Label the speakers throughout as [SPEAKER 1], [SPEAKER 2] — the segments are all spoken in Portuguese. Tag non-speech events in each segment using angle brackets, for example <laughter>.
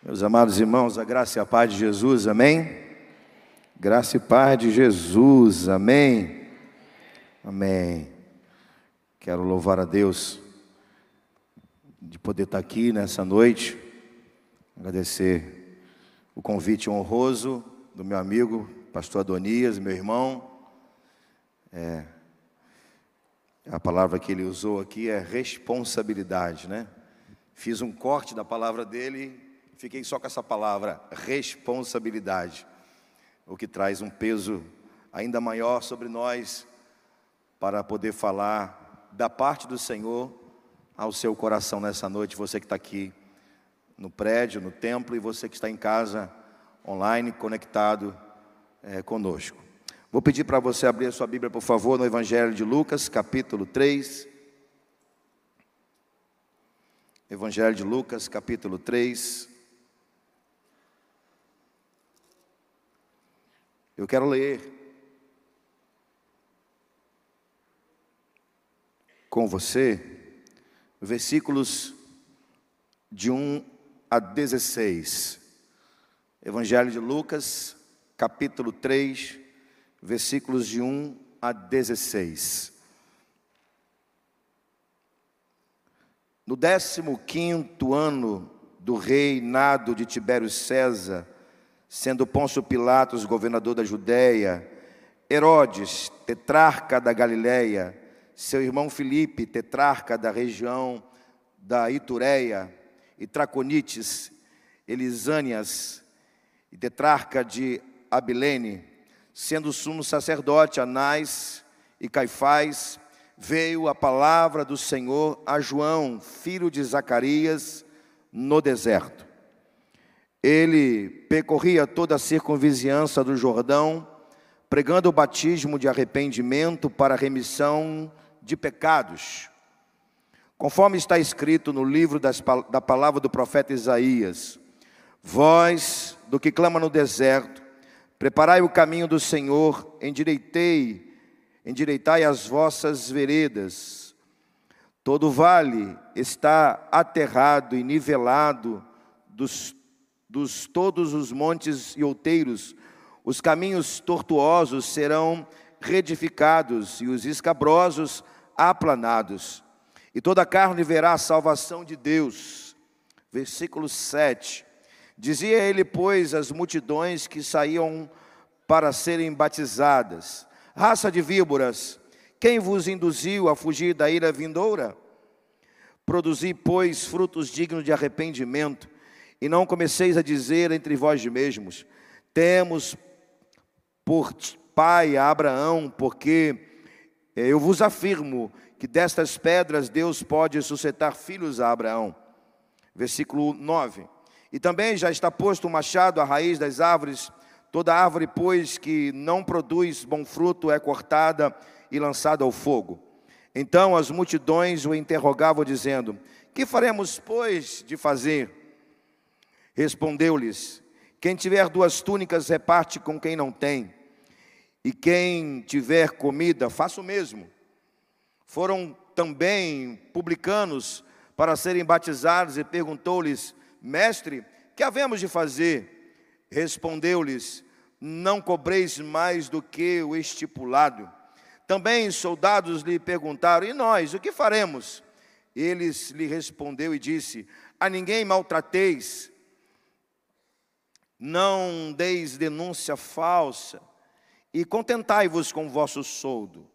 [SPEAKER 1] Meus amados irmãos, a graça e a paz de Jesus, amém? Graça e paz de Jesus, amém? Amém. Quero louvar a Deus de poder estar aqui nessa noite, agradecer o convite honroso do meu amigo, pastor Adonias, meu irmão. É, a palavra que ele usou aqui é responsabilidade, né? Fiz um corte da palavra dele Fiquei só com essa palavra, responsabilidade, o que traz um peso ainda maior sobre nós para poder falar da parte do Senhor ao seu coração nessa noite. Você que está aqui no prédio, no templo, e você que está em casa, online, conectado é, conosco. Vou pedir para você abrir a sua Bíblia, por favor, no Evangelho de Lucas, capítulo 3. Evangelho de Lucas, capítulo 3. Eu quero ler com você versículos de 1 a 16. Evangelho de Lucas, capítulo 3, versículos de 1 a 16. No 15 ano do reinado de Tibério César, sendo Pôncio Pilatos governador da Judéia, Herodes, tetrarca da Galiléia, seu irmão Filipe, tetrarca da região da Itureia, e Traconites, Elisânias, e tetrarca de Abilene, sendo sumo sacerdote Anás e Caifás, veio a palavra do Senhor a João, filho de Zacarias, no deserto. Ele percorria toda a circunvizinhança do Jordão, pregando o batismo de arrependimento para remissão de pecados. Conforme está escrito no livro das, da palavra do profeta Isaías: Voz do que clama no deserto, preparai o caminho do Senhor, endireitei, endireitai as vossas veredas. Todo vale está aterrado e nivelado dos dos todos os montes e outeiros, os caminhos tortuosos serão redificados e os escabrosos aplanados. E toda carne verá a salvação de Deus. Versículo 7. Dizia ele, pois, às multidões que saíam para serem batizadas: Raça de víboras, quem vos induziu a fugir da ira vindoura? Produzi, pois, frutos dignos de arrependimento e não comeceis a dizer entre vós mesmos: Temos por pai a Abraão, porque eh, eu vos afirmo que destas pedras Deus pode suscitar filhos a Abraão. Versículo 9. E também já está posto o machado à raiz das árvores, toda árvore, pois, que não produz bom fruto é cortada e lançada ao fogo. Então as multidões o interrogavam, dizendo: Que faremos, pois, de fazer? Respondeu-lhes: Quem tiver duas túnicas, reparte com quem não tem, e quem tiver comida, faça o mesmo. Foram também publicanos para serem batizados e perguntou-lhes: Mestre, que havemos de fazer? Respondeu-lhes: Não cobreis mais do que o estipulado. Também soldados lhe perguntaram: E nós, o que faremos? Eles lhe respondeu e disse: A ninguém maltrateis não deis denúncia falsa, e contentai-vos com o vosso soldo.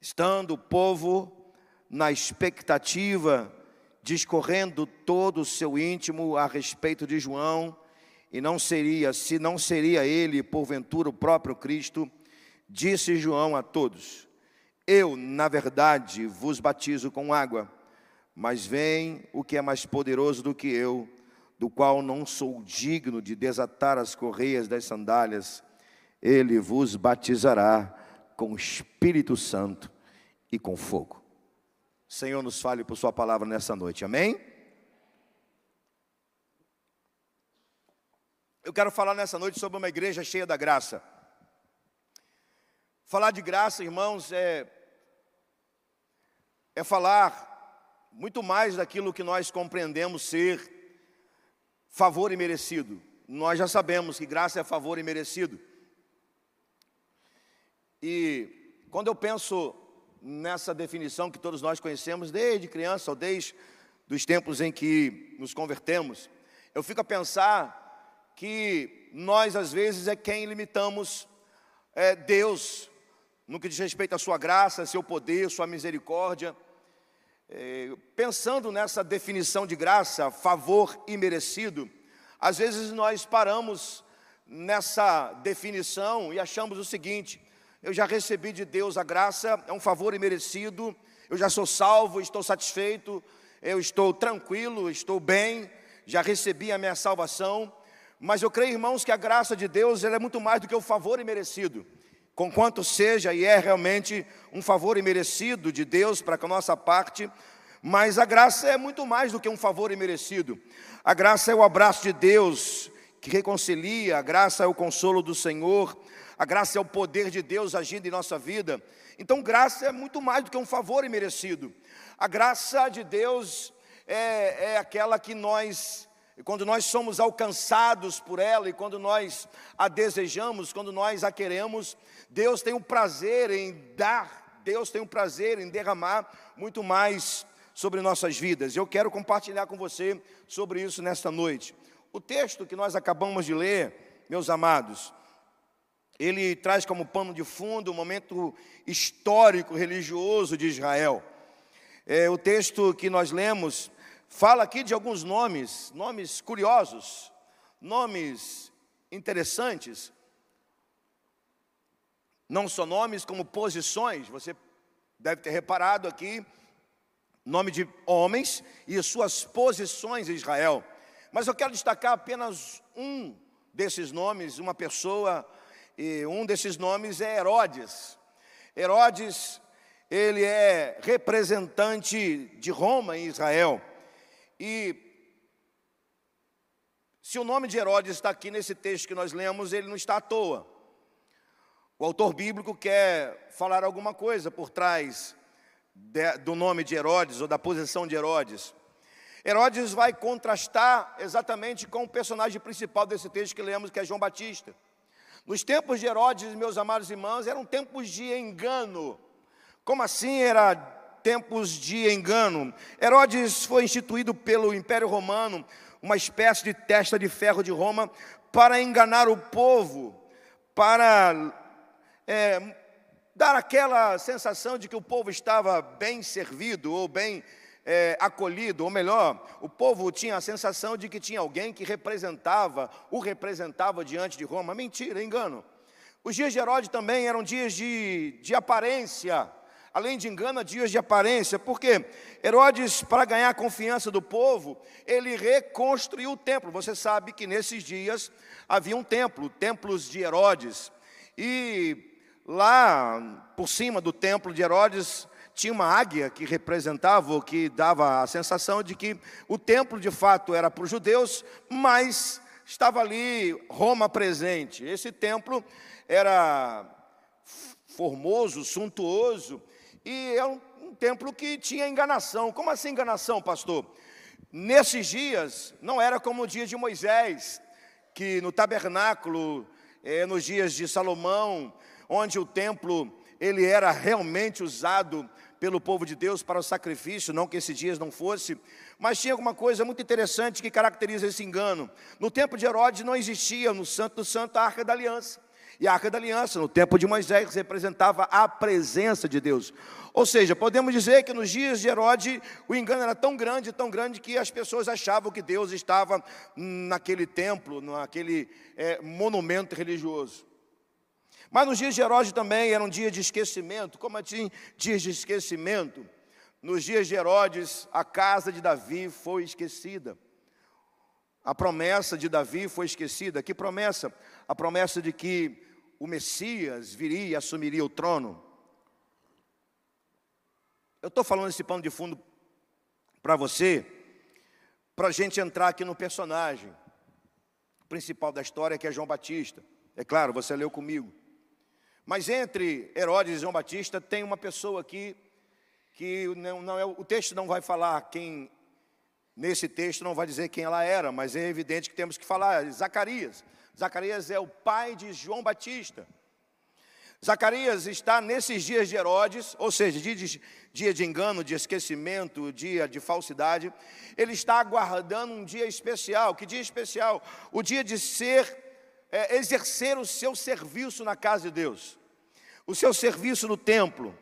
[SPEAKER 1] Estando o povo na expectativa, discorrendo todo o seu íntimo a respeito de João, e não seria, se não seria ele, porventura, o próprio Cristo, disse João a todos: Eu, na verdade, vos batizo com água, mas vem o que é mais poderoso do que eu, do qual não sou digno de desatar as correias das sandálias, ele vos batizará com o Espírito Santo e com fogo. Senhor, nos fale por Sua palavra nessa noite, amém? Eu quero falar nessa noite sobre uma igreja cheia da graça. Falar de graça, irmãos, é, é falar muito mais daquilo que nós compreendemos ser favor imerecido. Nós já sabemos que graça é favor imerecido. E quando eu penso nessa definição que todos nós conhecemos desde criança ou desde dos tempos em que nos convertemos, eu fico a pensar que nós às vezes é quem limitamos é, Deus no que diz respeito à sua graça, seu poder, sua misericórdia. É, pensando nessa definição de graça, favor imerecido, às vezes nós paramos nessa definição e achamos o seguinte: eu já recebi de Deus a graça, é um favor imerecido, eu já sou salvo, estou satisfeito, eu estou tranquilo, estou bem, já recebi a minha salvação. Mas eu creio, irmãos, que a graça de Deus é muito mais do que o favor imerecido conquanto seja e é realmente um favor imerecido de Deus para com a nossa parte, mas a graça é muito mais do que um favor imerecido. A graça é o abraço de Deus que reconcilia, a graça é o consolo do Senhor, a graça é o poder de Deus agindo em nossa vida. Então, graça é muito mais do que um favor imerecido. A graça de Deus é, é aquela que nós e quando nós somos alcançados por ela e quando nós a desejamos, quando nós a queremos, Deus tem um prazer em dar, Deus tem um prazer em derramar muito mais sobre nossas vidas. Eu quero compartilhar com você sobre isso nesta noite. O texto que nós acabamos de ler, meus amados, ele traz como pano de fundo o momento histórico religioso de Israel. É, o texto que nós lemos fala aqui de alguns nomes, nomes curiosos, nomes interessantes. Não só nomes, como posições. Você deve ter reparado aqui, nome de homens e suas posições em Israel. Mas eu quero destacar apenas um desses nomes, uma pessoa, e um desses nomes é Herodes. Herodes, ele é representante de Roma em Israel. E se o nome de Herodes está aqui nesse texto que nós lemos, ele não está à toa. O autor bíblico quer falar alguma coisa por trás de, do nome de Herodes ou da posição de Herodes. Herodes vai contrastar exatamente com o personagem principal desse texto que lemos, que é João Batista. Nos tempos de Herodes, meus amados irmãos, eram tempos de engano. Como assim era tempos de engano. Herodes foi instituído pelo Império Romano, uma espécie de testa de ferro de Roma, para enganar o povo, para é, dar aquela sensação de que o povo estava bem servido ou bem é, acolhido, ou melhor, o povo tinha a sensação de que tinha alguém que representava, o representava diante de Roma. Mentira, engano. Os dias de Herodes também eram dias de, de aparência, além de engano, dias de aparência, porque Herodes, para ganhar a confiança do povo, ele reconstruiu o templo. Você sabe que nesses dias havia um templo, templos de Herodes, e lá por cima do templo de Herodes tinha uma águia que representava, ou que dava a sensação de que o templo de fato era para os judeus, mas estava ali Roma presente. Esse templo era formoso, suntuoso, e é um, um templo que tinha enganação. Como assim enganação, pastor? Nesses dias, não era como o dia de Moisés, que no tabernáculo, é, nos dias de Salomão, onde o templo ele era realmente usado pelo povo de Deus para o sacrifício, não que esses dias não fosse, mas tinha alguma coisa muito interessante que caracteriza esse engano. No tempo de Herodes não existia no Santo do Santo a Arca da Aliança. E a Arca da Aliança, no tempo de Moisés, representava a presença de Deus. Ou seja, podemos dizer que nos dias de Herodes, o engano era tão grande, tão grande, que as pessoas achavam que Deus estava naquele templo, naquele é, monumento religioso. Mas nos dias de Herodes também era um dia de esquecimento. Como assim, dias de esquecimento? Nos dias de Herodes, a casa de Davi foi esquecida. A promessa de Davi foi esquecida. Que promessa? A promessa de que o Messias viria e assumiria o trono. Eu estou falando esse pano de fundo para você, para a gente entrar aqui no personagem principal da história, que é João Batista. É claro, você leu comigo. Mas entre Herodes e João Batista tem uma pessoa aqui que não, não é, o texto não vai falar quem Nesse texto não vai dizer quem ela era, mas é evidente que temos que falar. Zacarias. Zacarias é o pai de João Batista. Zacarias está nesses dias de Herodes, ou seja, dia de, dia de engano, de esquecimento, dia de falsidade. Ele está aguardando um dia especial. Que dia especial? O dia de ser, é, exercer o seu serviço na casa de Deus, o seu serviço no templo.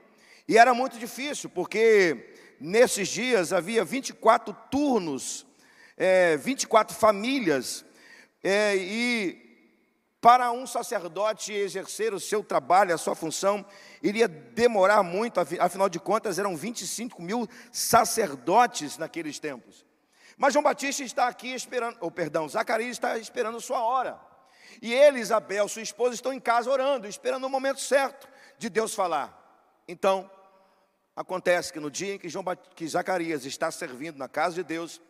[SPEAKER 1] E era muito difícil, porque nesses dias havia 24 turnos, é, 24 famílias, é, e para um sacerdote exercer o seu trabalho, a sua função, iria demorar muito, afinal de contas, eram 25 mil sacerdotes naqueles tempos. Mas João Batista está aqui esperando, ou perdão, Zacarias está esperando sua hora. E ele, Isabel, sua esposa, estão em casa orando, esperando o momento certo de Deus falar. Então, acontece que no dia em que, João, que Zacarias está servindo na casa de Deus,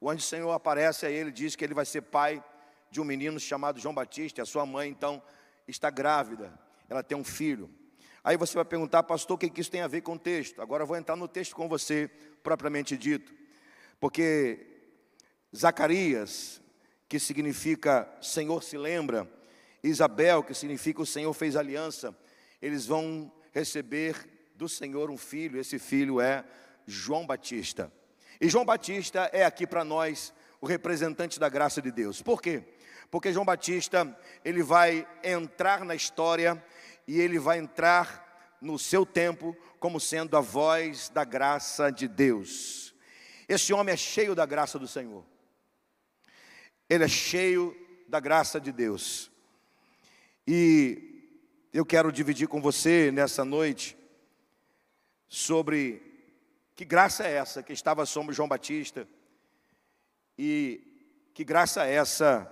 [SPEAKER 1] o anjo do Senhor aparece a ele e diz que ele vai ser pai de um menino chamado João Batista, e a sua mãe então está grávida, ela tem um filho. Aí você vai perguntar, pastor, o que isso tem a ver com o texto? Agora eu vou entrar no texto com você, propriamente dito, porque Zacarias, que significa Senhor se lembra, Isabel, que significa o Senhor fez aliança, eles vão receber do Senhor um filho, esse filho é João Batista. E João Batista é aqui para nós o representante da graça de Deus. Por quê? porque João Batista, ele vai entrar na história e ele vai entrar no seu tempo como sendo a voz da graça de Deus. Esse homem é cheio da graça do Senhor. Ele é cheio da graça de Deus. E eu quero dividir com você nessa noite sobre que graça é essa que estava sobre João Batista e que graça é essa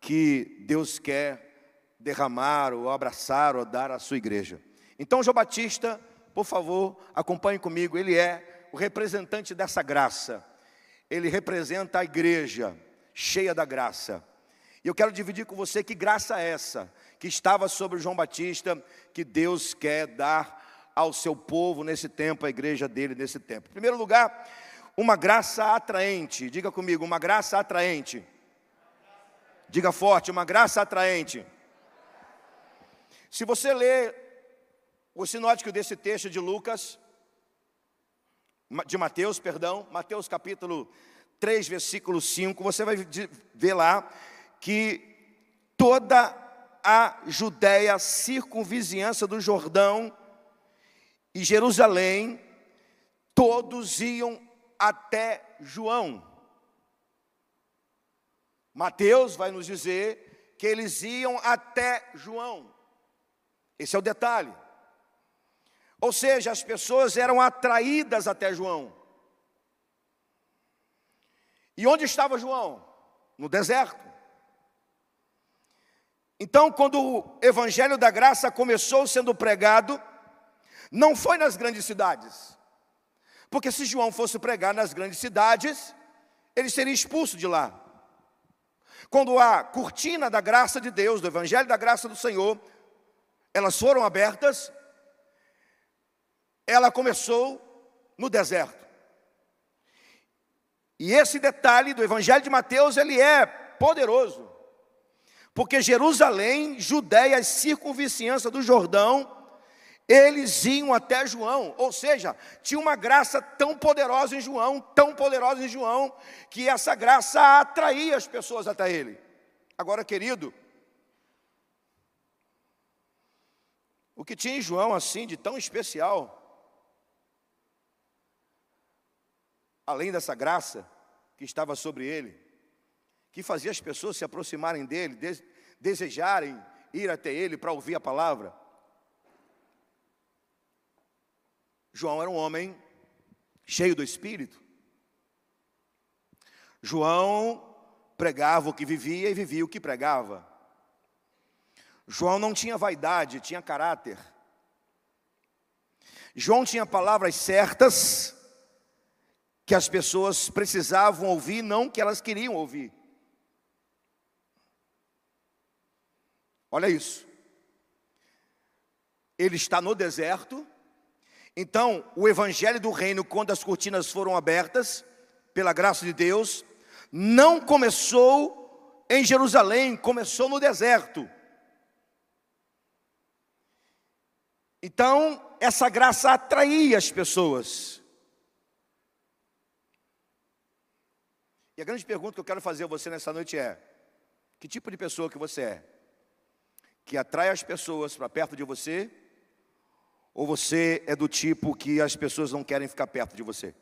[SPEAKER 1] que Deus quer derramar ou abraçar ou dar à sua igreja. Então, João Batista, por favor, acompanhe comigo, ele é o representante dessa graça. Ele representa a igreja cheia da graça. E eu quero dividir com você que graça é essa que estava sobre João Batista, que Deus quer dar ao seu povo nesse tempo, à igreja dele nesse tempo. Em primeiro lugar, uma graça atraente. Diga comigo, uma graça atraente. Diga forte, uma graça atraente. Se você ler o sinótico desse texto de Lucas, de Mateus, perdão, Mateus capítulo 3, versículo 5, você vai ver lá que toda a Judéia, circunvizinhança do Jordão e Jerusalém, todos iam até João. Mateus vai nos dizer que eles iam até João. Esse é o detalhe. Ou seja, as pessoas eram atraídas até João. E onde estava João? No deserto. Então, quando o evangelho da graça começou sendo pregado, não foi nas grandes cidades. Porque se João fosse pregar nas grandes cidades, ele seria expulso de lá. Quando a cortina da graça de Deus, do Evangelho da graça do Senhor, elas foram abertas, ela começou no deserto. E esse detalhe do Evangelho de Mateus, ele é poderoso. Porque Jerusalém, Judéia e circunvicinhança do Jordão eles iam até João, ou seja, tinha uma graça tão poderosa em João, tão poderosa em João, que essa graça atraía as pessoas até ele. Agora, querido, o que tinha em João assim de tão especial, além dessa graça que estava sobre ele, que fazia as pessoas se aproximarem dele, desejarem ir até ele para ouvir a palavra, João era um homem cheio do Espírito. João pregava o que vivia e vivia o que pregava. João não tinha vaidade, tinha caráter. João tinha palavras certas que as pessoas precisavam ouvir, não que elas queriam ouvir. Olha isso. Ele está no deserto, então, o evangelho do reino, quando as cortinas foram abertas, pela graça de Deus, não começou em Jerusalém, começou no deserto. Então, essa graça atraía as pessoas. A grande pergunta que eu quero fazer a você nessa noite é: que tipo de pessoa que você é? Que atrai as pessoas para perto de você? Ou você é do tipo que as pessoas não querem ficar perto de você?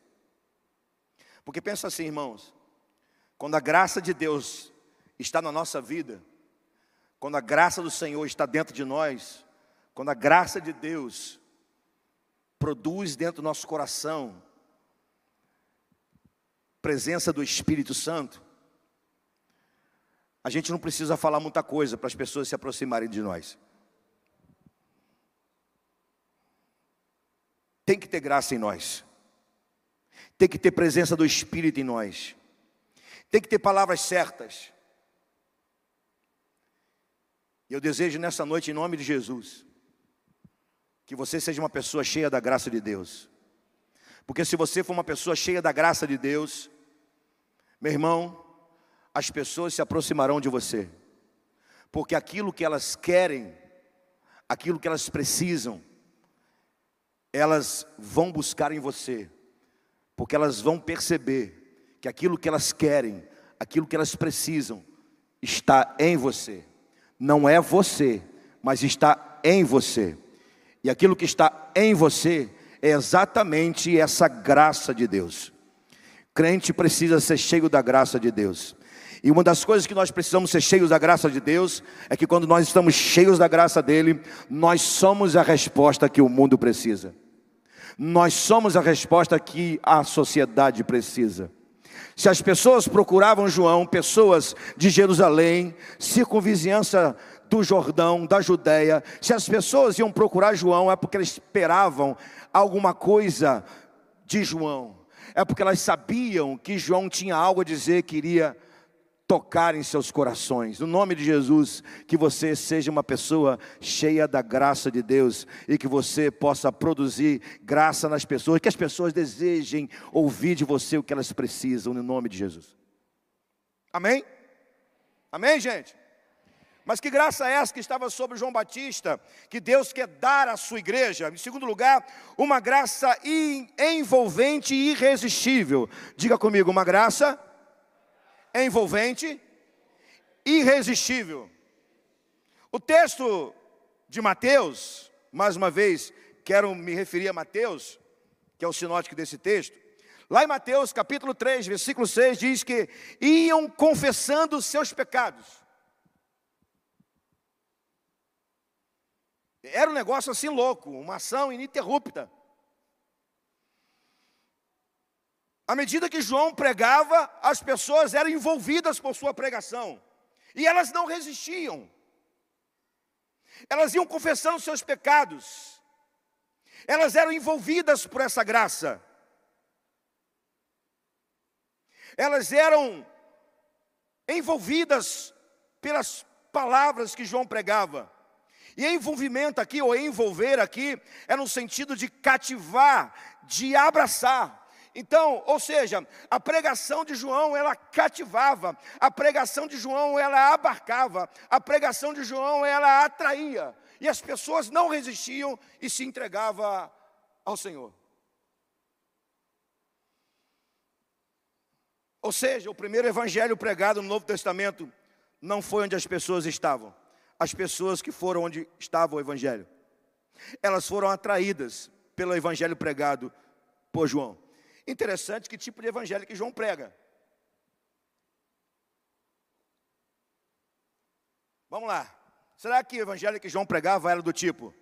[SPEAKER 1] Porque pensa assim, irmãos, quando a graça de Deus está na nossa vida, quando a graça do Senhor está dentro de nós, quando a graça de Deus produz dentro do nosso coração presença do Espírito Santo, a gente não precisa falar muita coisa para as pessoas se aproximarem de nós. Tem que ter graça em nós, tem que ter presença do Espírito em nós, tem que ter palavras certas. Eu desejo nessa noite, em nome de Jesus, que você seja uma pessoa cheia da graça de Deus. Porque se você for uma pessoa cheia da graça de Deus, meu irmão, as pessoas se aproximarão de você. Porque aquilo que elas querem, aquilo que elas precisam, elas vão buscar em você. Porque elas vão perceber que aquilo que elas querem, aquilo que elas precisam, está em você. Não é você, mas está em você. E aquilo que está em você é exatamente essa graça de Deus. Crente precisa ser cheio da graça de Deus. E uma das coisas que nós precisamos ser cheios da graça de Deus é que quando nós estamos cheios da graça dele, nós somos a resposta que o mundo precisa. Nós somos a resposta que a sociedade precisa. Se as pessoas procuravam João, pessoas de Jerusalém, circunvizinhança do Jordão, da Judéia, se as pessoas iam procurar João, é porque elas esperavam alguma coisa de João, é porque elas sabiam que João tinha algo a dizer que iria tocar em seus corações. No nome de Jesus, que você seja uma pessoa cheia da graça de Deus e que você possa produzir graça nas pessoas, que as pessoas desejem ouvir de você o que elas precisam, no nome de Jesus. Amém? Amém, gente? Mas que graça é essa que estava sobre João Batista, que Deus quer dar à sua igreja? Em segundo lugar, uma graça envolvente e irresistível. Diga comigo, uma graça envolvente, irresistível. O texto de Mateus, mais uma vez, quero me referir a Mateus, que é o sinótico desse texto. Lá em Mateus capítulo 3, versículo 6, diz que iam confessando os seus pecados. Era um negócio assim louco, uma ação ininterrupta. À medida que João pregava, as pessoas eram envolvidas por sua pregação. E elas não resistiam. Elas iam confessando seus pecados. Elas eram envolvidas por essa graça. Elas eram envolvidas pelas palavras que João pregava. E envolvimento aqui, ou envolver aqui, é no sentido de cativar, de abraçar. Então, ou seja, a pregação de João ela cativava, a pregação de João ela abarcava, a pregação de João ela atraía, e as pessoas não resistiam e se entregavam ao Senhor. Ou seja, o primeiro evangelho pregado no Novo Testamento não foi onde as pessoas estavam as pessoas que foram onde estava o Evangelho. Elas foram atraídas pelo Evangelho pregado por João. Interessante que tipo de Evangelho que João prega. Vamos lá. Será que o Evangelho que João pregava era do tipo: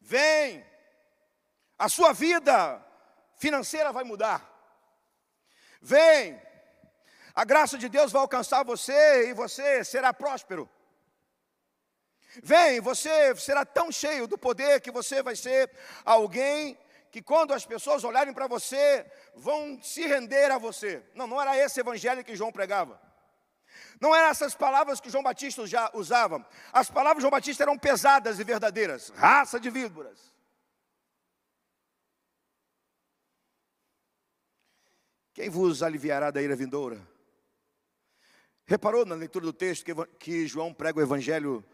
[SPEAKER 1] Vem, a sua vida financeira vai mudar. Vem, a graça de Deus vai alcançar você e você será próspero. Vem, você será tão cheio do poder que você vai ser alguém que quando as pessoas olharem para você, vão se render a você. Não, não era esse evangelho que João pregava. Não eram essas palavras que João Batista já usava. As palavras de João Batista eram pesadas e verdadeiras. Raça de víboras. Quem vos aliviará da ira vindoura? Reparou na leitura do texto que, que João prega o evangelho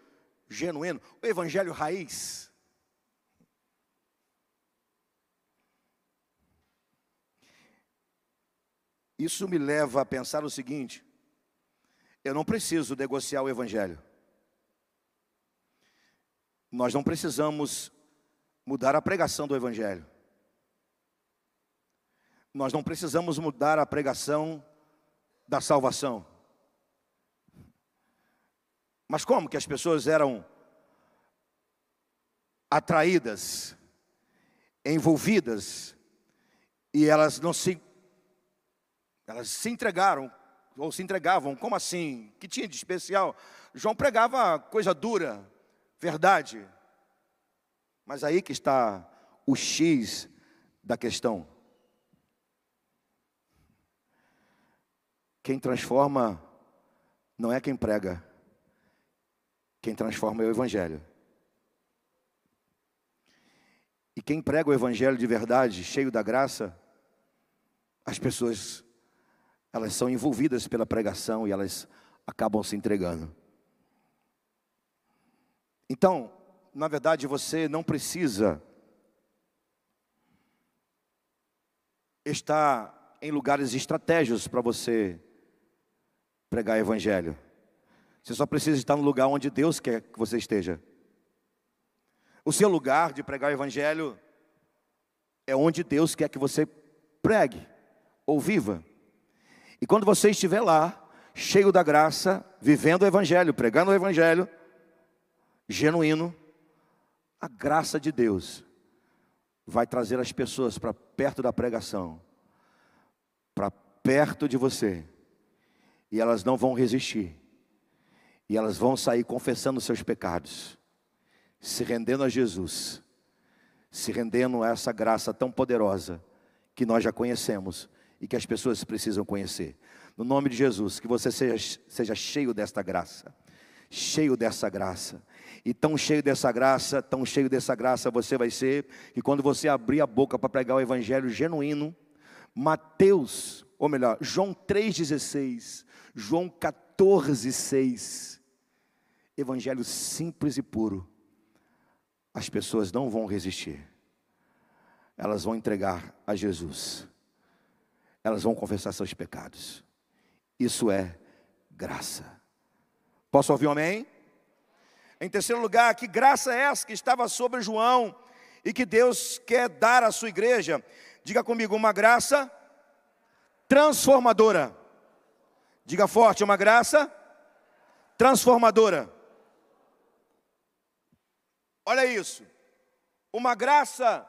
[SPEAKER 1] genuíno, o evangelho raiz? Isso me leva a pensar o seguinte: eu não preciso negociar o evangelho. Nós não precisamos mudar a pregação do evangelho. Nós não precisamos mudar a pregação da salvação. Mas como que as pessoas eram atraídas, envolvidas, e elas não se elas se entregaram ou se entregavam, como assim? Que tinha de especial? João pregava coisa dura, verdade. Mas aí que está o X da questão. Quem transforma não é quem prega, quem transforma é o Evangelho. E quem prega o Evangelho de verdade, cheio da graça, as pessoas, elas são envolvidas pela pregação e elas acabam se entregando. Então, na verdade, você não precisa estar em lugares estratégicos para você pregar evangelho. Você só precisa estar no lugar onde Deus quer que você esteja. O seu lugar de pregar o evangelho é onde Deus quer que você pregue ou viva. E quando você estiver lá, cheio da graça, vivendo o evangelho, pregando o evangelho genuíno, a graça de Deus vai trazer as pessoas para perto da pregação, para perto de você, e elas não vão resistir, e elas vão sair confessando seus pecados, se rendendo a Jesus, se rendendo a essa graça tão poderosa que nós já conhecemos e que as pessoas precisam conhecer. No nome de Jesus, que você seja, seja cheio desta graça, cheio dessa graça. E tão cheio dessa graça, tão cheio dessa graça você vai ser, que quando você abrir a boca para pregar o evangelho genuíno, Mateus, ou melhor, João 3,16, João 14,6, evangelho simples e puro, as pessoas não vão resistir, elas vão entregar a Jesus, elas vão confessar seus pecados, isso é graça. Posso ouvir um amém? Em terceiro lugar, que graça é essa que estava sobre João e que Deus quer dar à sua igreja? Diga comigo, uma graça transformadora. Diga forte, uma graça transformadora. Olha isso. Uma graça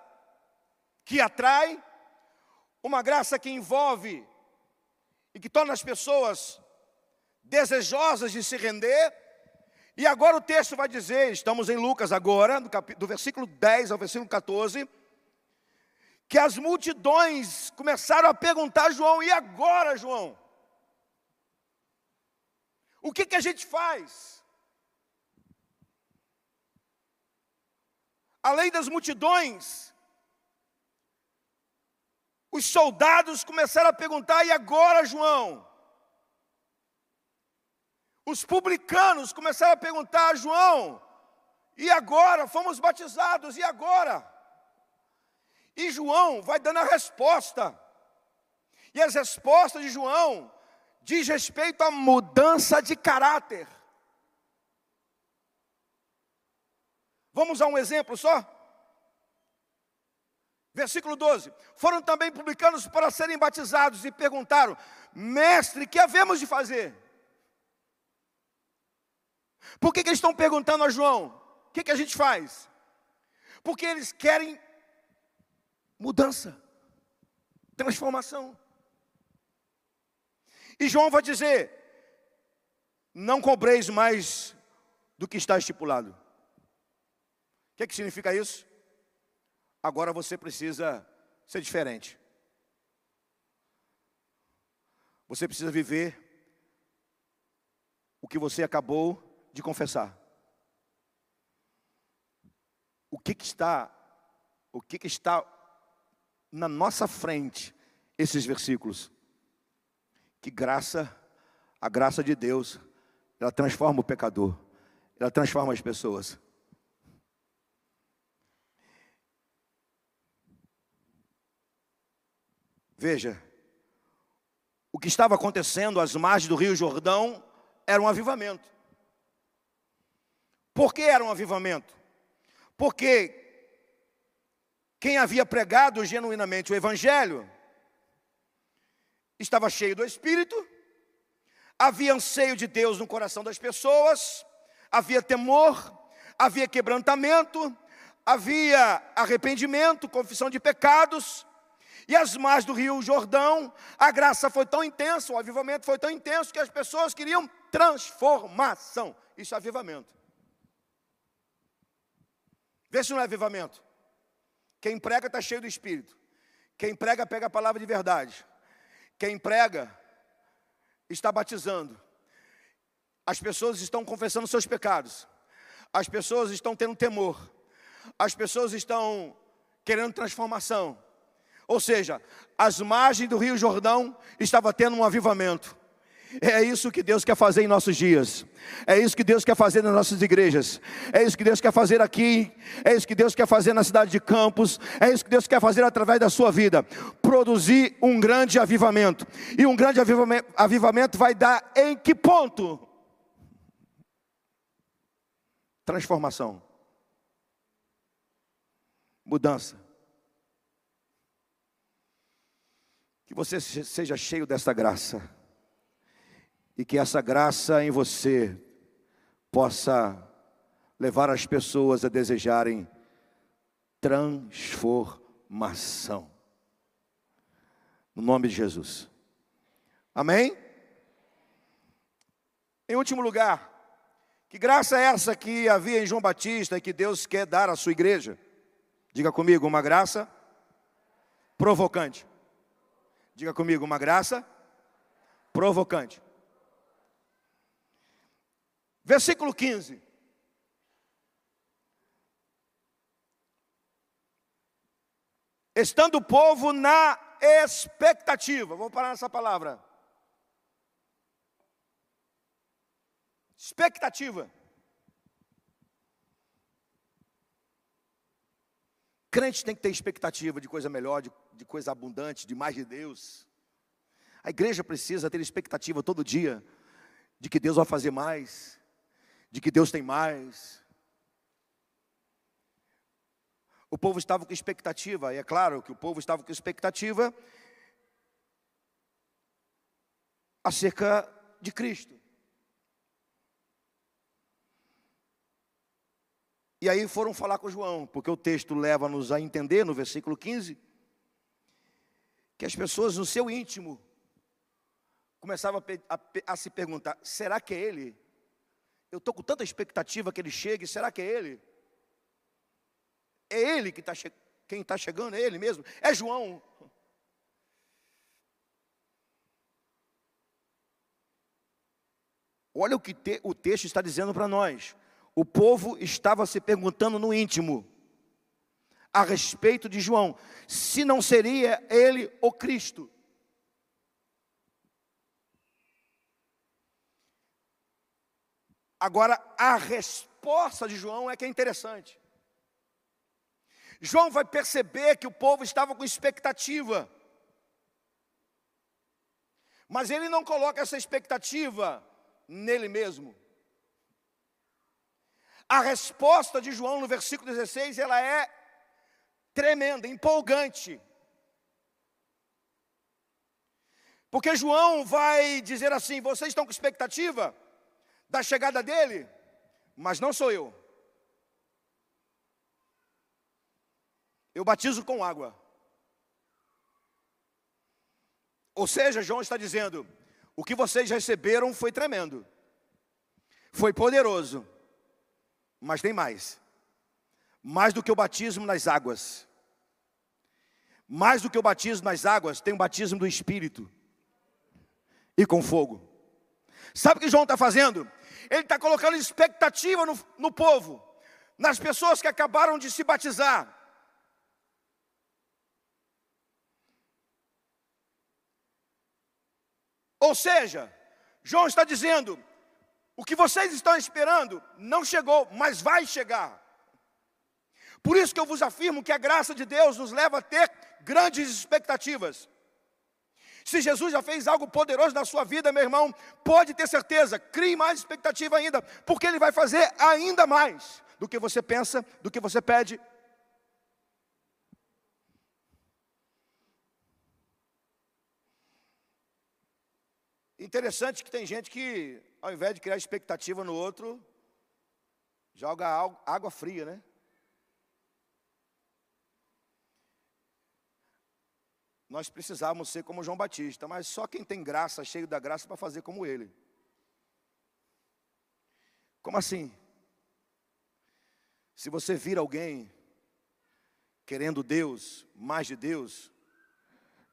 [SPEAKER 1] que atrai, uma graça que envolve e que torna as pessoas desejosas de se render e agora o texto vai dizer, estamos em Lucas agora, do, do versículo 10 ao versículo 14, que as multidões começaram a perguntar a João, e agora, João? O que, que a gente faz? Além das multidões, os soldados começaram a perguntar, e agora, João? Os publicanos começaram a perguntar João: e agora? Fomos batizados, e agora? E João vai dando a resposta. E as respostas de João diz respeito à mudança de caráter. Vamos a um exemplo só? Versículo 12: Foram também publicanos para serem batizados e perguntaram: Mestre, que havemos de fazer? Por que, que eles estão perguntando a João? O que, que a gente faz? Porque eles querem mudança, transformação. E João vai dizer: não cobreis mais do que está estipulado. Que, que significa isso? Agora você precisa ser diferente. Você precisa viver o que você acabou de confessar. O que, que está, o que, que está na nossa frente, esses versículos? que graça, a graça de Deus, ela transforma o pecador, ela transforma as pessoas. Veja, o que estava acontecendo às margens do Rio Jordão era um avivamento. Por que era um avivamento? Porque quem havia pregado genuinamente o Evangelho estava cheio do Espírito, havia anseio de Deus no coração das pessoas, havia temor, havia quebrantamento, havia arrependimento, confissão de pecados, e as margens do Rio Jordão, a graça foi tão intensa, o avivamento foi tão intenso que as pessoas queriam transformação. Isso é avivamento. Vê se não é avivamento. Quem prega está cheio do Espírito. Quem prega, pega a palavra de verdade. Quem prega, está batizando. As pessoas estão confessando seus pecados. As pessoas estão tendo temor. As pessoas estão querendo transformação. Ou seja, as margens do Rio Jordão estava tendo um avivamento. É isso que Deus quer fazer em nossos dias. É isso que Deus quer fazer nas nossas igrejas. É isso que Deus quer fazer aqui. É isso que Deus quer fazer na cidade de Campos. É isso que Deus quer fazer através da sua vida. Produzir um grande avivamento. E um grande avivamento, vai dar em que ponto? Transformação. Mudança. Que você seja cheio dessa graça. E que essa graça em você possa levar as pessoas a desejarem transformação. No nome de Jesus. Amém? Em último lugar, que graça é essa que havia em João Batista e que Deus quer dar à sua igreja? Diga comigo, uma graça provocante. Diga comigo, uma graça provocante. Versículo 15. Estando o povo na expectativa, vou parar nessa palavra. Expectativa. Crente tem que ter expectativa de coisa melhor, de, de coisa abundante, de mais de Deus. A igreja precisa ter expectativa todo dia de que Deus vai fazer mais, de que Deus tem mais. O povo estava com expectativa, e é claro que o povo estava com expectativa acerca de Cristo. E aí foram falar com João, porque o texto leva-nos a entender no versículo 15 que as pessoas no seu íntimo começavam a, a, a se perguntar: será que é ele? Eu estou com tanta expectativa que ele chegue, será que é ele? É ele que está quem está chegando, é ele mesmo? É João. Olha o que te, o texto está dizendo para nós o povo estava se perguntando no íntimo a respeito de João, se não seria ele o Cristo. Agora, a resposta de João é que é interessante. João vai perceber que o povo estava com expectativa. Mas ele não coloca essa expectativa nele mesmo. A resposta de João no versículo 16, ela é tremenda, empolgante. Porque João vai dizer assim: vocês estão com expectativa da chegada dele, mas não sou eu. Eu batizo com água. Ou seja, João está dizendo: o que vocês receberam foi tremendo, foi poderoso, mas tem mais. Mais do que o batismo nas águas. Mais do que o batismo nas águas, tem o batismo do Espírito. E com fogo. Sabe o que João está fazendo? Ele está colocando expectativa no, no povo, nas pessoas que acabaram de se batizar. Ou seja, João está dizendo: o que vocês estão esperando não chegou, mas vai chegar. Por isso que eu vos afirmo que a graça de Deus nos leva a ter grandes expectativas. Se Jesus já fez algo poderoso na sua vida, meu irmão, pode ter certeza, crie mais expectativa ainda, porque Ele vai fazer ainda mais do que você pensa, do que você pede. Interessante que tem gente que, ao invés de criar expectativa no outro, joga água fria, né? nós precisávamos ser como João Batista, mas só quem tem graça, cheio da graça, para fazer como ele. Como assim? Se você vir alguém querendo Deus, mais de Deus,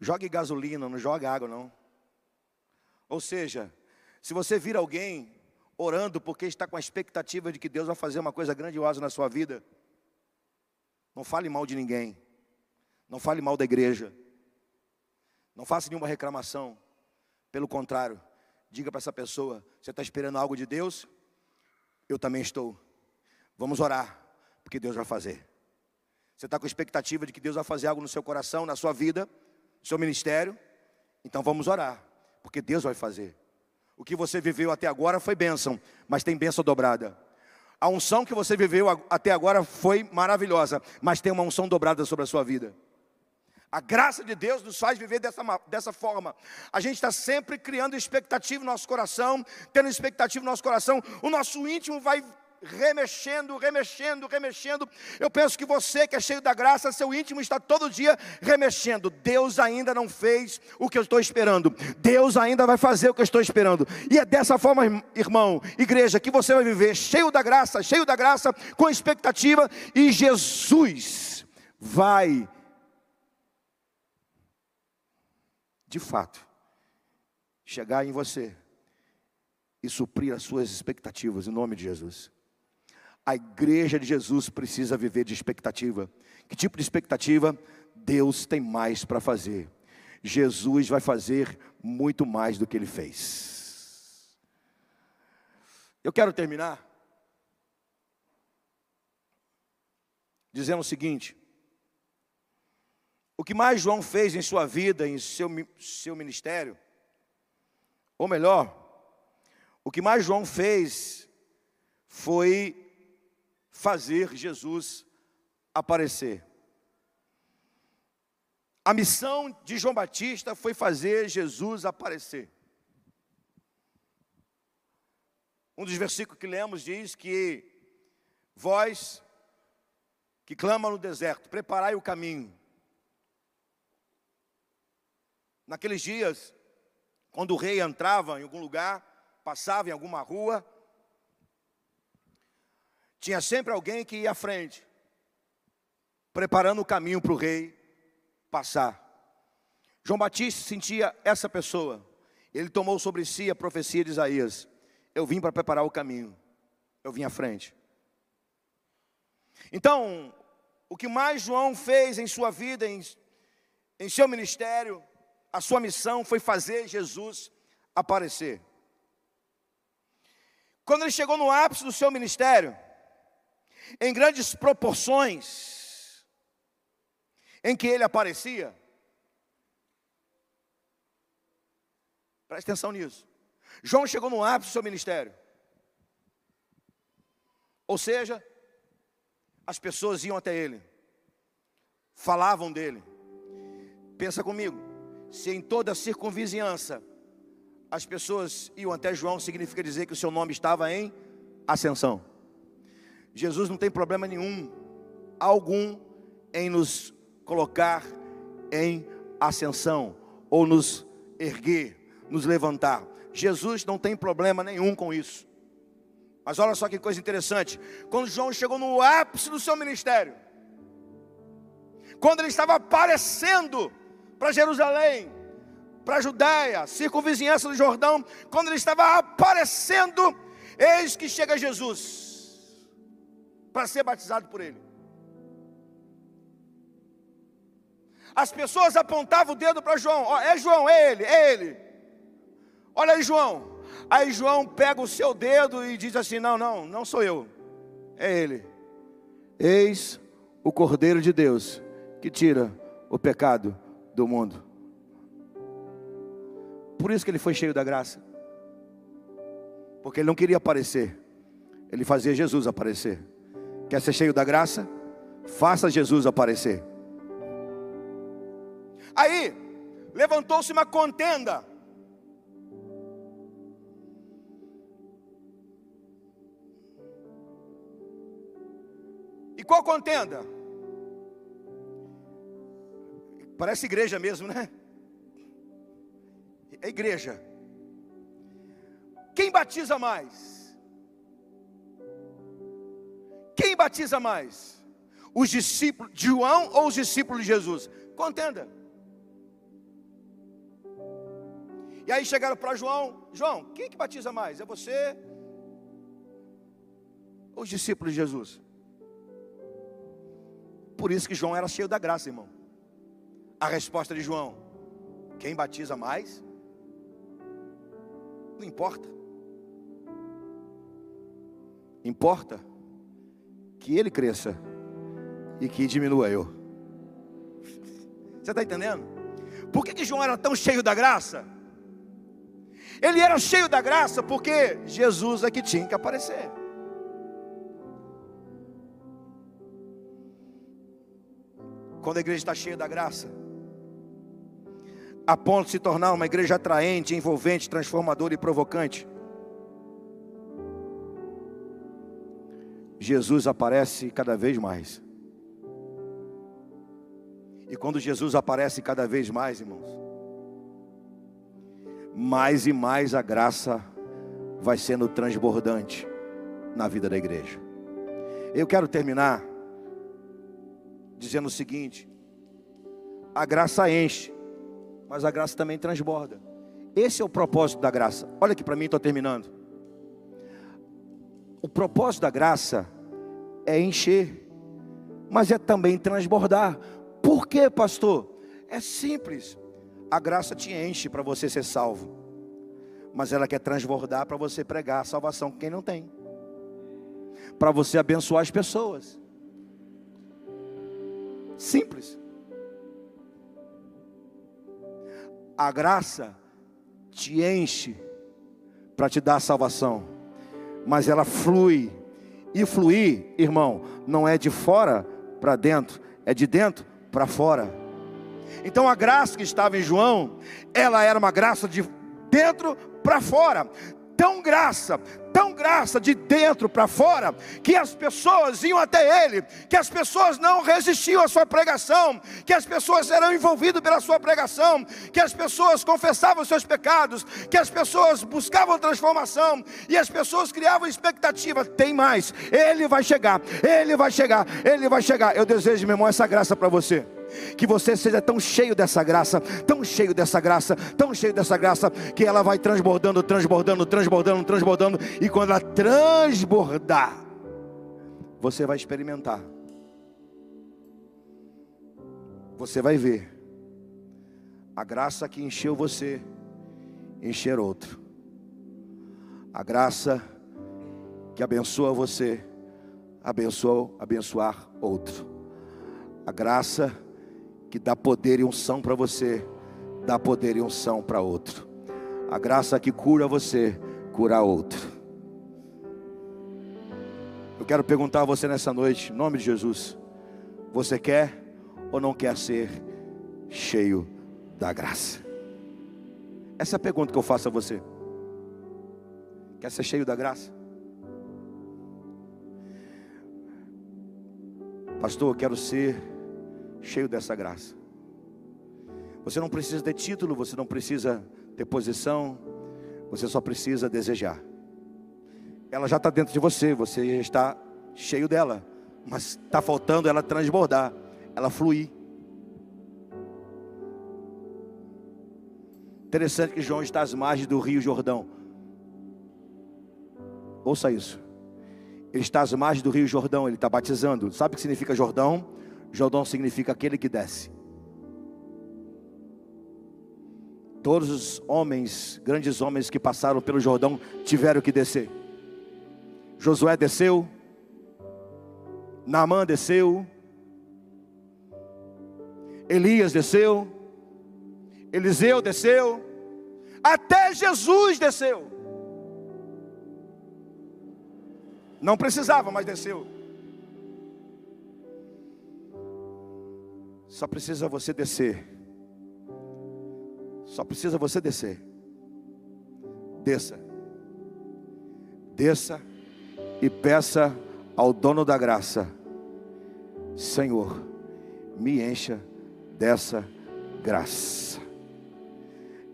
[SPEAKER 1] jogue gasolina, não jogue água não. Ou seja, se você vir alguém orando porque está com a expectativa de que Deus vai fazer uma coisa grandiosa na sua vida, não fale mal de ninguém, não fale mal da igreja, não faça nenhuma reclamação. Pelo contrário, diga para essa pessoa: você está esperando algo de Deus? Eu também estou. Vamos orar, porque Deus vai fazer. Você está com expectativa de que Deus vai fazer algo no seu coração, na sua vida, no seu ministério? Então vamos orar, porque Deus vai fazer. O que você viveu até agora foi bênção, mas tem bênção dobrada. A unção que você viveu até agora foi maravilhosa, mas tem uma unção dobrada sobre a sua vida. A graça de Deus nos faz viver dessa, dessa forma. A gente está sempre criando expectativa no nosso coração, tendo expectativa no nosso coração. O nosso íntimo vai remexendo, remexendo, remexendo. Eu penso que você que é cheio da graça, seu íntimo está todo dia remexendo. Deus ainda não fez o que eu estou esperando. Deus ainda vai fazer o que eu estou esperando. E é dessa forma, irmão, igreja, que você vai viver cheio da graça, cheio da graça, com expectativa, e Jesus vai de fato, chegar em você e suprir as suas expectativas, em nome de Jesus. A igreja de Jesus precisa viver de expectativa. Que tipo de expectativa? Deus tem mais para fazer. Jesus vai fazer muito mais do que ele fez. Eu quero terminar dizendo o seguinte: o que mais João fez em sua vida, em seu, seu ministério, ou melhor, o que mais João fez foi fazer Jesus aparecer. A missão de João Batista foi fazer Jesus aparecer. Um dos versículos que lemos diz que vós que clama no deserto, preparai o caminho Naqueles dias, quando o rei entrava em algum lugar, passava em alguma rua, tinha sempre alguém que ia à frente, preparando o caminho para o rei passar. João Batista sentia essa pessoa. Ele tomou sobre si a profecia de Isaías: Eu vim para preparar o caminho, eu vim à frente. Então, o que mais João fez em sua vida, em, em seu ministério, a sua missão foi fazer Jesus aparecer. Quando ele chegou no ápice do seu ministério, em grandes proporções, em que ele aparecia, preste atenção nisso. João chegou no ápice do seu ministério. Ou seja, as pessoas iam até ele, falavam dele. Pensa comigo, se em toda a circunvizinhança as pessoas iam até João, significa dizer que o seu nome estava em ascensão. Jesus não tem problema nenhum, algum, em nos colocar em ascensão, ou nos erguer, nos levantar. Jesus não tem problema nenhum com isso. Mas olha só que coisa interessante: quando João chegou no ápice do seu ministério, quando ele estava aparecendo para Jerusalém, para a Judéia, circunvizinhança do Jordão, quando ele estava aparecendo, eis que chega Jesus para ser batizado por ele. As pessoas apontavam o dedo para João, oh, é João, é ele, é ele. Olha aí, João. Aí João pega o seu dedo e diz assim: Não, não, não sou eu, é ele. Eis o Cordeiro de Deus que tira o pecado do mundo. Por isso que ele foi cheio da graça, porque ele não queria aparecer, ele fazia Jesus aparecer. Quer ser cheio da graça? Faça Jesus aparecer. Aí, levantou-se uma contenda qual contenda? Parece igreja mesmo, né? É igreja. Quem batiza mais? Quem batiza mais? Os discípulos de João ou os discípulos de Jesus? Contenda. E aí chegaram para João: João, quem que batiza mais? É você ou os discípulos de Jesus? Por isso que João era cheio da graça, irmão. A resposta de João: quem batiza mais? Não importa. Importa que ele cresça e que diminua eu. Você está entendendo? Por que, que João era tão cheio da graça? Ele era cheio da graça porque Jesus é que tinha que aparecer. quando a igreja está cheia da graça, a ponto de se tornar uma igreja atraente, envolvente, transformadora e provocante. Jesus aparece cada vez mais. E quando Jesus aparece cada vez mais, irmãos, mais e mais a graça vai sendo transbordante na vida da igreja. Eu quero terminar dizendo o seguinte: a graça enche, mas a graça também transborda. Esse é o propósito da graça. Olha aqui para mim, estou terminando. O propósito da graça é encher, mas é também transbordar. Por quê, pastor? É simples. A graça te enche para você ser salvo, mas ela quer transbordar para você pregar a salvação com quem não tem, para você abençoar as pessoas. Simples. A graça te enche para te dar a salvação, mas ela flui. E fluir, irmão, não é de fora para dentro, é de dentro para fora. Então a graça que estava em João, ela era uma graça de dentro para fora tão graça, tão graça de dentro para fora, que as pessoas iam até ele, que as pessoas não resistiam à sua pregação, que as pessoas eram envolvidas pela sua pregação, que as pessoas confessavam seus pecados, que as pessoas buscavam transformação e as pessoas criavam expectativa. Tem mais, ele vai chegar, ele vai chegar, ele vai chegar. Eu desejo, meu irmão, essa graça para você que você seja tão cheio dessa graça, tão cheio dessa graça, tão cheio dessa graça, que ela vai transbordando, transbordando, transbordando, transbordando, e quando ela transbordar, você vai experimentar, você vai ver. A graça que encheu você, encher outro, a graça que abençoa você, abençoa, abençoar outro, a graça que dá poder e unção para você, dá poder e unção para outro. A graça que cura você, cura outro. Eu quero perguntar a você nessa noite, em nome de Jesus: você quer ou não quer ser cheio da graça? Essa é a pergunta que eu faço a você. Quer ser cheio da graça? Pastor, eu quero ser cheio dessa graça. Você não precisa ter título, você não precisa ter posição, você só precisa desejar. Ela já está dentro de você, você já está cheio dela, mas está faltando ela transbordar, ela fluir. Interessante que João está às margens do Rio Jordão. Ouça isso. Ele está às margens do Rio Jordão, ele está batizando. Sabe o que significa Jordão? Jordão significa aquele que desce. Todos os homens, grandes homens que passaram pelo Jordão, tiveram que descer. Josué desceu, Naamã desceu, Elias desceu, Eliseu desceu, até Jesus desceu. Não precisava, mas desceu. Só precisa você descer. Só precisa você descer. Desça. Desça e peça ao dono da graça: Senhor, me encha dessa graça.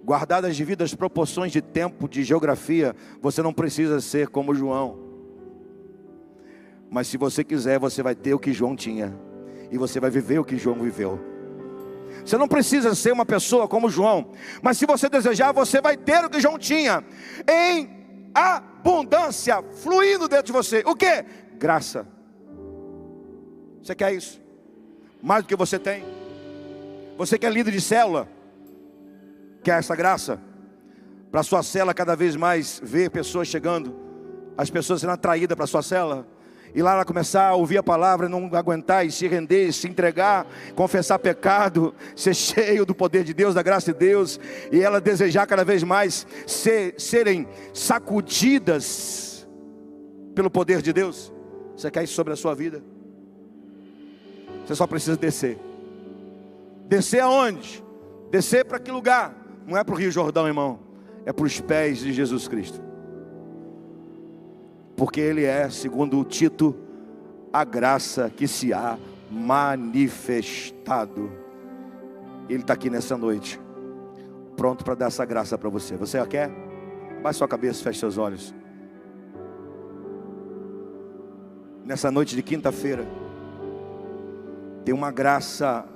[SPEAKER 1] Guardadas as devidas proporções de tempo, de geografia, você não precisa ser como João. Mas se você quiser, você vai ter o que João tinha. E você vai viver o que João viveu. Você não precisa ser uma pessoa como João. Mas se você desejar, você vai ter o que João tinha. Em abundância, fluindo dentro de você. O que? Graça. Você quer isso? Mais do que você tem. Você que é líder de célula, quer essa graça? Para sua célula cada vez mais ver pessoas chegando, as pessoas sendo atraídas para sua célula, e lá ela começar a ouvir a palavra, não aguentar e se render, se entregar, confessar pecado, <laughs> ser cheio do poder de Deus, da graça de Deus, e ela desejar cada vez mais ser, serem sacudidas pelo poder de Deus. Você quer isso sobre a sua vida? Você só precisa descer. Descer aonde? Descer para que lugar? Não é para o Rio Jordão, irmão. É para os pés de Jesus Cristo. Porque Ele é, segundo o Tito, a graça que se há manifestado. Ele está aqui nessa noite, pronto para dar essa graça para você. Você a quer? Baixe sua cabeça, feche seus olhos. Nessa noite de quinta-feira, tem uma graça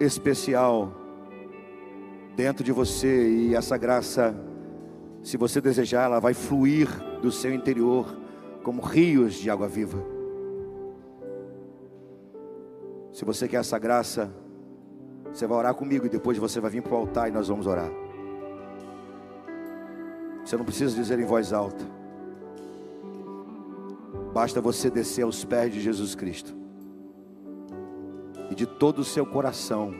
[SPEAKER 1] especial dentro de você e essa graça, se você desejar, ela vai fluir do seu interior como rios de água viva. Se você quer essa graça, você vai orar comigo e depois você vai vir para o altar e nós vamos orar. Você não precisa dizer em voz alta. Basta você descer aos pés de Jesus Cristo e de todo o seu coração,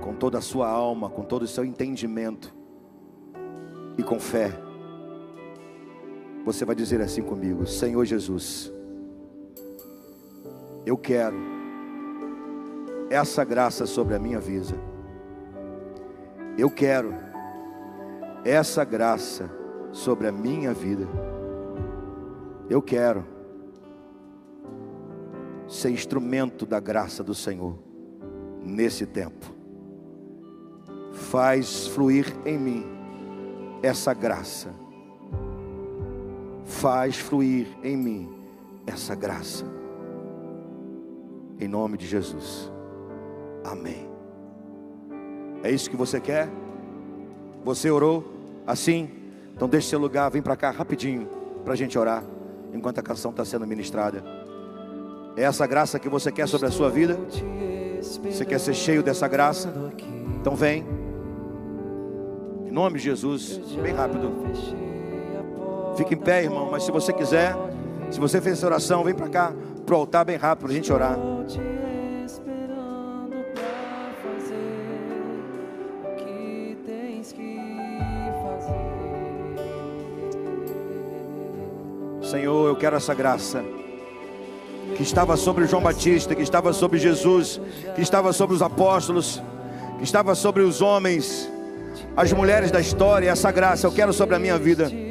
[SPEAKER 1] com toda a sua alma, com todo o seu entendimento e com fé, você vai dizer assim comigo: Senhor Jesus, eu quero essa graça sobre a minha vida. Eu quero essa graça sobre a minha vida. Eu quero ser instrumento da graça do Senhor nesse tempo. Faz fluir em mim essa graça. Faz fluir em mim essa graça. Em nome de Jesus. Amém. É isso que você quer? Você orou assim? Então deixe seu lugar, vem para cá rapidinho para a gente orar enquanto a canção está sendo ministrada. É essa graça que você quer sobre a sua vida? Você quer ser cheio dessa graça? Então vem. Em nome de Jesus, bem rápido. Fique em pé, irmão, mas se você quiser, se você fez essa oração, vem para cá, pro altar bem rápido para a gente orar. Senhor, eu quero essa graça que estava sobre João Batista, que estava sobre Jesus, que estava sobre os apóstolos, que estava sobre os homens, as mulheres da história, essa graça eu quero sobre a minha vida.